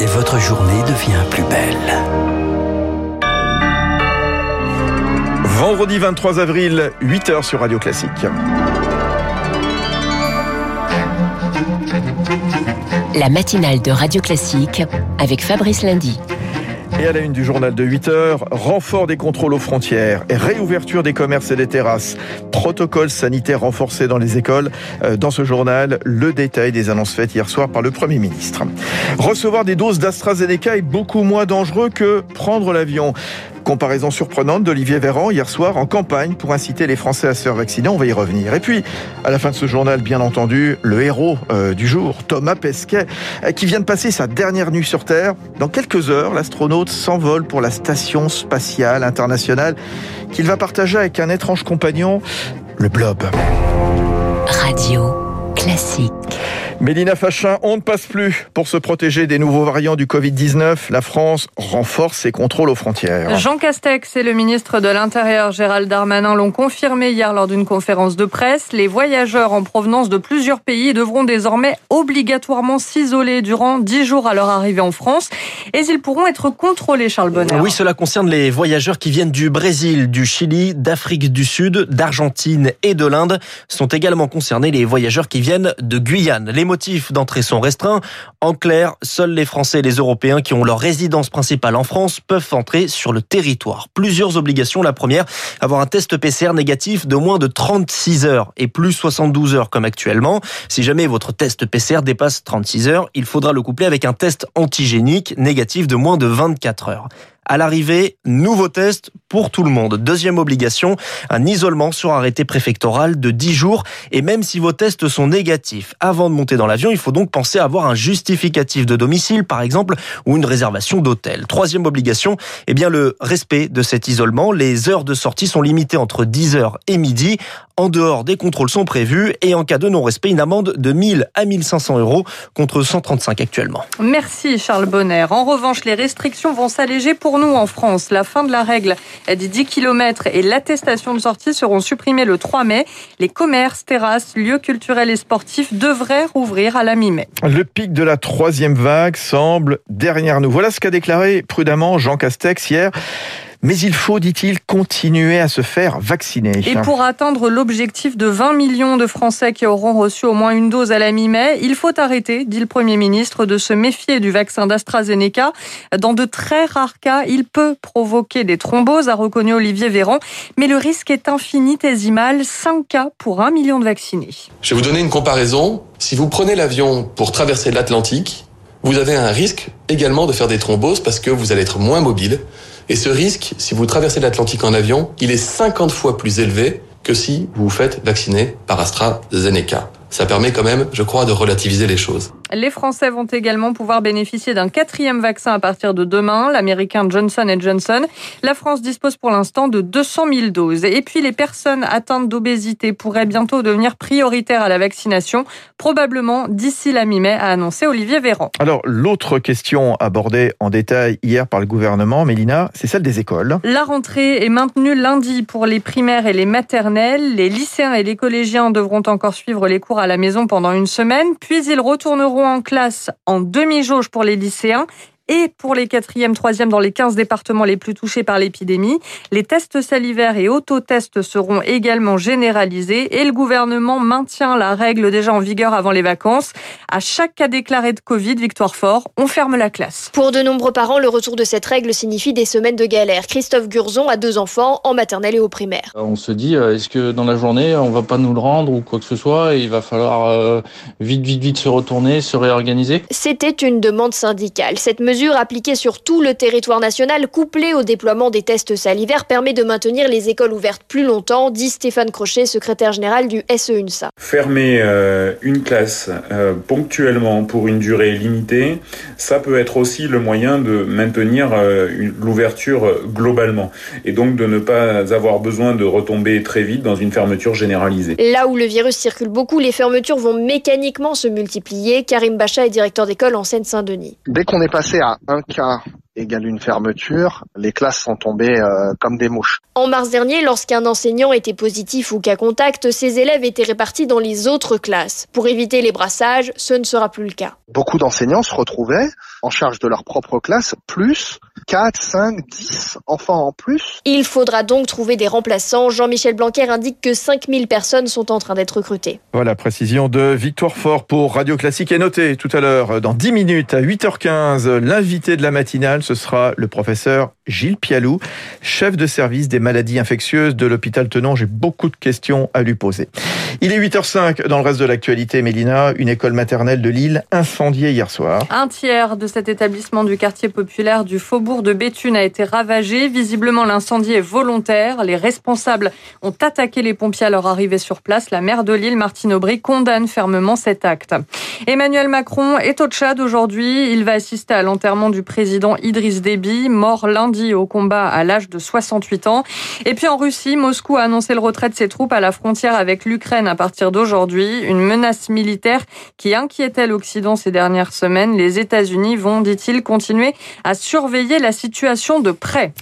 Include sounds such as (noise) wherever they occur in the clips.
et votre journée devient plus belle. Vendredi 23 avril, 8h sur Radio Classique. La matinale de Radio Classique avec Fabrice Lundy. Et à la une du journal de 8 heures, renfort des contrôles aux frontières réouverture des commerces et des terrasses. Protocole sanitaire renforcé dans les écoles. Euh, dans ce journal, le détail des annonces faites hier soir par le Premier ministre. Recevoir des doses d'AstraZeneca est beaucoup moins dangereux que prendre l'avion. Comparaison surprenante d'Olivier Véran hier soir en campagne pour inciter les Français à se faire vacciner. On va y revenir. Et puis, à la fin de ce journal, bien entendu, le héros euh, du jour, Thomas Pesquet, euh, qui vient de passer sa dernière nuit sur Terre. Dans quelques heures, l'astronaute s'envole pour la station spatiale internationale qu'il va partager avec un étrange compagnon, le blob. Radio classique. Mélina Fachin, on ne passe plus. Pour se protéger des nouveaux variants du Covid-19, la France renforce ses contrôles aux frontières. Jean Castex et le ministre de l'Intérieur Gérald Darmanin l'ont confirmé hier lors d'une conférence de presse. Les voyageurs en provenance de plusieurs pays devront désormais obligatoirement s'isoler durant 10 jours à leur arrivée en France et ils pourront être contrôlés, Charles Bonner. Oui, cela concerne les voyageurs qui viennent du Brésil, du Chili, d'Afrique du Sud, d'Argentine et de l'Inde. Sont également concernés les voyageurs qui viennent de Guyane. Les motifs d'entrée sont restreints. En clair, seuls les Français et les Européens qui ont leur résidence principale en France peuvent entrer sur le territoire. Plusieurs obligations. La première, avoir un test PCR négatif de moins de 36 heures et plus 72 heures comme actuellement. Si jamais votre test PCR dépasse 36 heures, il faudra le coupler avec un test antigénique négatif de moins de 24 heures. À l'arrivée, nouveau test pour tout le monde. Deuxième obligation, un isolement sur arrêté préfectoral de 10 jours. Et même si vos tests sont négatifs, avant de monter dans l'avion, il faut donc penser à avoir un justificatif de domicile, par exemple, ou une réservation d'hôtel. Troisième obligation, eh bien, le respect de cet isolement. Les heures de sortie sont limitées entre 10h et midi. En dehors, des contrôles sont prévus et en cas de non-respect, une amende de 1000 à 1500 euros contre 135 actuellement. Merci Charles Bonner. En revanche, les restrictions vont s'alléger pour nous en France. La fin de la règle des 10 km et l'attestation de sortie seront supprimés le 3 mai. Les commerces, terrasses, lieux culturels et sportifs devraient rouvrir à la mi-mai. Le pic de la troisième vague semble derrière nous. Voilà ce qu'a déclaré prudemment Jean Castex hier. Mais il faut, dit-il, continuer à se faire vacciner. Et pour atteindre l'objectif de 20 millions de Français qui auront reçu au moins une dose à la mi-mai, il faut arrêter, dit le Premier ministre, de se méfier du vaccin d'AstraZeneca. Dans de très rares cas, il peut provoquer des thromboses, a reconnu Olivier Véran. Mais le risque est infinitésimal, 5 cas pour 1 million de vaccinés. Je vais vous donner une comparaison. Si vous prenez l'avion pour traverser l'Atlantique, vous avez un risque également de faire des thromboses parce que vous allez être moins mobile. Et ce risque, si vous traversez l'Atlantique en avion, il est 50 fois plus élevé que si vous vous faites vacciner par AstraZeneca. Ça permet quand même, je crois, de relativiser les choses. Les Français vont également pouvoir bénéficier d'un quatrième vaccin à partir de demain, l'américain Johnson Johnson. La France dispose pour l'instant de 200 000 doses. Et puis les personnes atteintes d'obésité pourraient bientôt devenir prioritaires à la vaccination, probablement d'ici la mi-mai, a annoncé Olivier Véran. Alors l'autre question abordée en détail hier par le gouvernement, Mélina, c'est celle des écoles. La rentrée est maintenue lundi pour les primaires et les maternelles. Les lycéens et les collégiens devront encore suivre les cours à la maison pendant une semaine, puis ils retourneront en classe en demi-jauge pour les lycéens et pour les quatrièmes, troisièmes dans les 15 départements les plus touchés par l'épidémie. Les tests salivaires et autotests seront également généralisés et le gouvernement maintient la règle déjà en vigueur avant les vacances. À chaque cas déclaré de Covid, Victoire Fort, on ferme la classe. Pour de nombreux parents, le retour de cette règle signifie des semaines de galère. Christophe Gurzon a deux enfants en maternelle et au primaire. On se dit, euh, est-ce que dans la journée, on va pas nous le rendre ou quoi que ce soit et il va falloir euh, vite, vite, vite se retourner, se réorganiser? C'était une demande syndicale. Cette mesure mesure appliquée sur tout le territoire national, couplée au déploiement des tests salivaires, permet de maintenir les écoles ouvertes plus longtemps, dit Stéphane Crochet, secrétaire général du SE-UNSA. Fermer euh, une classe euh, ponctuellement pour une durée limitée, ça peut être aussi le moyen de maintenir euh, l'ouverture globalement et donc de ne pas avoir besoin de retomber très vite dans une fermeture généralisée. Là où le virus circule beaucoup, les fermetures vont mécaniquement se multiplier. Karim Bacha est directeur d'école en Seine-Saint-Denis. Dès qu'on est passé à un cas égale une fermeture, les classes sont tombées euh, comme des mouches. En mars dernier, lorsqu'un enseignant était positif ou cas contact, ses élèves étaient répartis dans les autres classes. Pour éviter les brassages, ce ne sera plus le cas. Beaucoup d'enseignants se retrouvaient en charge de leur propre classe, plus 4, 5, 10 enfants en plus. Il faudra donc trouver des remplaçants. Jean-Michel Blanquer indique que 5000 personnes sont en train d'être recrutées. Voilà, précision de Victoire Fort pour Radio Classique. Et notez tout à l'heure, dans 10 minutes, à 8h15, l'invité de la matinale, ce sera le professeur Gilles Pialou, chef de service des maladies infectieuses de l'hôpital Tenon. J'ai beaucoup de questions à lui poser. Il est 8h05 dans le reste de l'actualité, Mélina. Une école maternelle de Lille incendiée hier soir. Un tiers de cet établissement du quartier populaire du Faubourg de Béthune a été ravagé. Visiblement, l'incendie est volontaire. Les responsables ont attaqué les pompiers à leur arrivée sur place. La maire de Lille, Martine Aubry, condamne fermement cet acte. Emmanuel Macron est au Tchad aujourd'hui. Il va assister à l'enterrement du président Idriss Déby, mort lundi au combat à l'âge de 68 ans. Et puis en Russie, Moscou a annoncé le retrait de ses troupes à la frontière avec l'Ukraine à partir d'aujourd'hui. Une menace militaire qui inquiétait l'Occident ces dernières semaines. Les États-Unis vont, dit-il, continuer à surveiller la situation de près.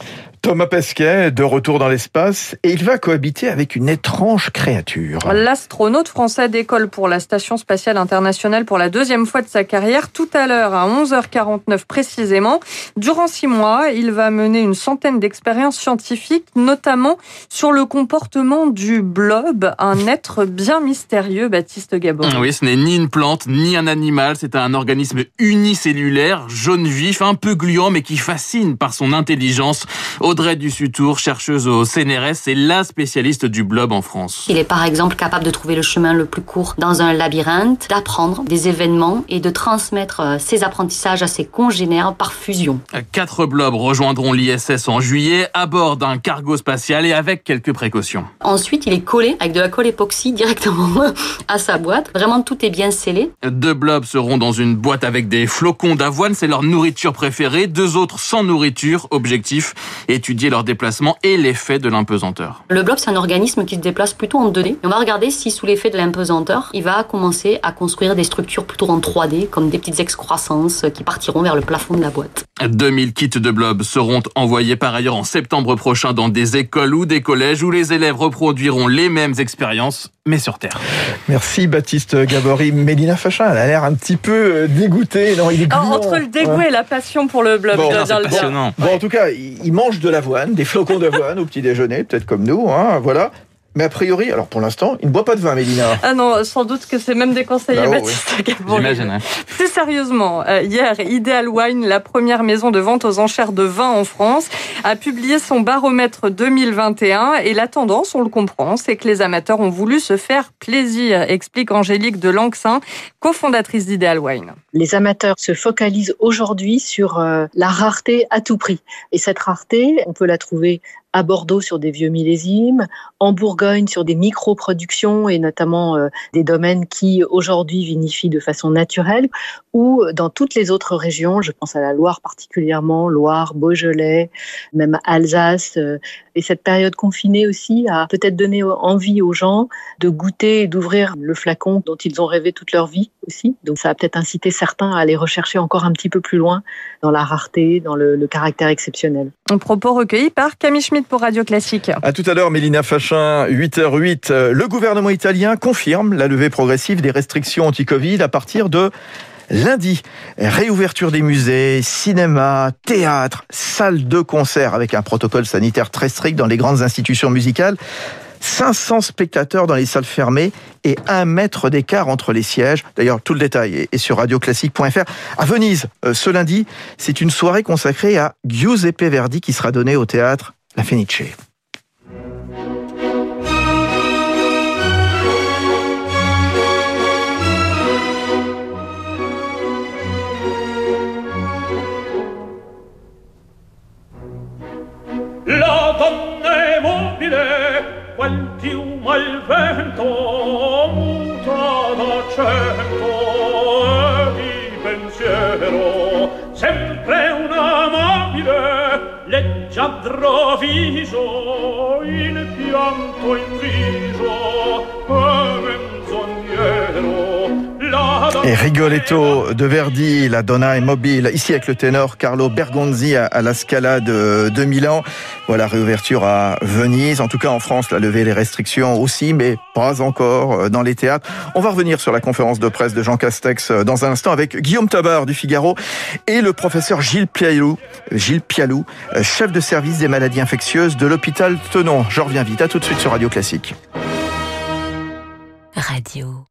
Thomas Pesquet, de retour dans l'espace, et il va cohabiter avec une étrange créature. L'astronaute français décolle pour la Station spatiale internationale pour la deuxième fois de sa carrière, tout à l'heure à 11h49 précisément. Durant six mois, il va mener une centaine d'expériences scientifiques, notamment sur le comportement du blob, un être bien mystérieux, Baptiste Gabon. Oui, ce n'est ni une plante, ni un animal, c'est un organisme unicellulaire, jaune vif, un peu gluant, mais qui fascine par son intelligence. Audrey Dussutour, chercheuse au CNRS, c'est la spécialiste du blob en France. Il est par exemple capable de trouver le chemin le plus court dans un labyrinthe, d'apprendre des événements et de transmettre euh, ses apprentissages à ses congénères par fusion. Quatre blobs rejoindront l'ISS en juillet à bord d'un cargo spatial et avec quelques précautions. Ensuite, il est collé avec de la colle époxy directement (laughs) à sa boîte. Vraiment, tout est bien scellé. Deux blobs seront dans une boîte avec des flocons d'avoine, c'est leur nourriture préférée. Deux autres sans nourriture, objectif étudier leur déplacement et l'effet de l'impesanteur. Le blob, c'est un organisme qui se déplace plutôt en 2D. on va regarder si sous l'effet de l'impesanteur, il va commencer à construire des structures plutôt en 3D, comme des petites excroissances qui partiront vers le plafond de la boîte. 2000 kits de blob seront envoyés par ailleurs en septembre prochain dans des écoles ou des collèges où les élèves reproduiront les mêmes expériences, mais sur Terre. Merci Baptiste Gabory. Mélina Fachin, elle a l'air un petit peu euh, dégoûtée. Non, il est Entre le dégoût et la passion pour le blob, bon, c'est passionnant. Bon, en tout cas, il mange de l'avoine, des flocons d'avoine au petit déjeuner, peut-être comme nous. Hein, voilà. Mais a priori, alors pour l'instant, il ne boit pas de vin, Mélina. Ah non, sans doute que c'est même déconseillé, bah, Baptiste. J'imagine. Plus sérieusement, euh, hier, Ideal Wine, la première maison de vente aux enchères de vin en France, a publié son baromètre 2021 et la tendance, on le comprend, c'est que les amateurs ont voulu se faire plaisir, explique Angélique de Lanxin, cofondatrice d'Ideal Wine. Les amateurs se focalisent aujourd'hui sur euh, la rareté à tout prix. Et cette rareté, on peut la trouver à Bordeaux sur des vieux millésimes, en Bourgogne sur des micro-productions et notamment euh, des domaines qui aujourd'hui vinifient de façon naturelle, ou dans toutes les autres régions, je pense à la Loire particulièrement, Loire, Beaujolais, même Alsace. Euh, et cette période confinée aussi a peut-être donné envie aux gens de goûter et d'ouvrir le flacon dont ils ont rêvé toute leur vie aussi. Donc ça a peut-être incité certains à aller rechercher encore un petit peu plus loin dans la rareté, dans le, le caractère exceptionnel. Un propos recueilli par Camille Schmidt pour Radio Classique. À tout à l'heure, Mélina Fachin, 8h08. Le gouvernement italien confirme la levée progressive des restrictions anti-Covid à partir de lundi. Réouverture des musées, cinéma, théâtre, salles de concert avec un protocole sanitaire très strict dans les grandes institutions musicales. 500 spectateurs dans les salles fermées et un mètre d'écart entre les sièges. D'ailleurs, tout le détail est sur radioclassique.fr. À Venise, euh, ce lundi, c'est une soirée consacrée à Giuseppe Verdi qui sera donnée au théâtre La Fenice. vento muta d'accento e di pensiero sempre un amabile leggiadro viso in pianto in viso e menzognero Et Rigoletto de Verdi, la Donna est mobile, ici avec le ténor Carlo Bergonzi à, la Scala de, Milan. Voilà, réouverture à Venise. En tout cas, en France, la levée des restrictions aussi, mais pas encore euh, dans les théâtres. On va revenir sur la conférence de presse de Jean Castex euh, dans un instant avec Guillaume Tabar du Figaro et le professeur Gilles Pialou, Gilles Pialou, euh, chef de service des maladies infectieuses de l'hôpital Tenon. Je reviens vite. À tout de suite sur Radio Classique. Radio.